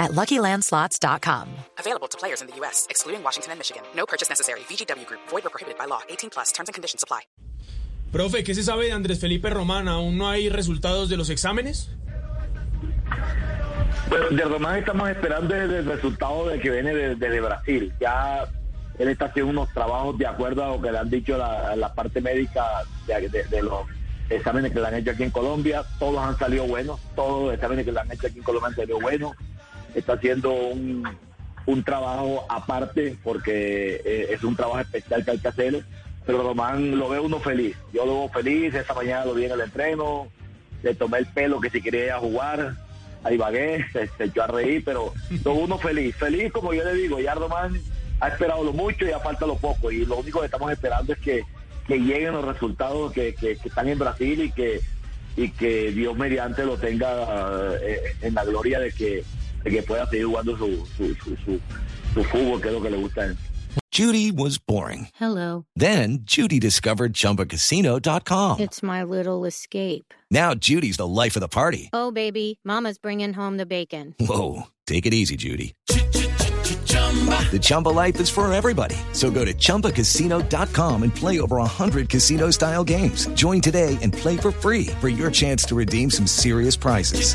at LuckyLandSlots.com. Available to players in the U.S., excluding Washington and Michigan. No purchase necessary. VGW Group. Void or prohibited by law. 18 plus. Terms and conditions apply. Profe, ¿qué se sabe de Andrés Felipe Román? ¿Aún no hay resultados de los exámenes? Bueno, de Román estamos esperando el, el resultado de que viene desde de, de Brasil. Ya él está haciendo unos trabajos de acuerdo a lo que le han dicho la, la parte médica de, de, de, los exámenes que le han hecho aquí en Colombia. Todos han salido buenos, todos los exámenes que le han hecho aquí en Colombia han salido buenos. Está haciendo un, un trabajo aparte porque eh, es un trabajo especial que hay que hacer. Pero Román lo ve uno feliz. Yo lo veo feliz. Esta mañana lo vi en el entreno. Le tomé el pelo que si quería jugar ahí vagué, se, se, echó a reír, pero todo uno feliz. Feliz, como yo le digo, ya Román ha esperado lo mucho y ya falta lo poco. Y lo único que estamos esperando es que, que lleguen los resultados que, que, que, están en Brasil y que, y que Dios mediante lo tenga eh, en la gloria de que, que pueda seguir jugando su, su, su, su, su fútbol, que es lo que le gusta a él. Judy was boring. Hello. Then Judy discovered ChumbaCasino.com. It's my little escape. Now Judy's the life of the party. Oh, baby, Mama's bringing home the bacon. Whoa, take it easy, Judy. The Chumba life is for everybody. So go to ChumbaCasino.com and play over 100 casino style games. Join today and play for free for your chance to redeem some serious prizes.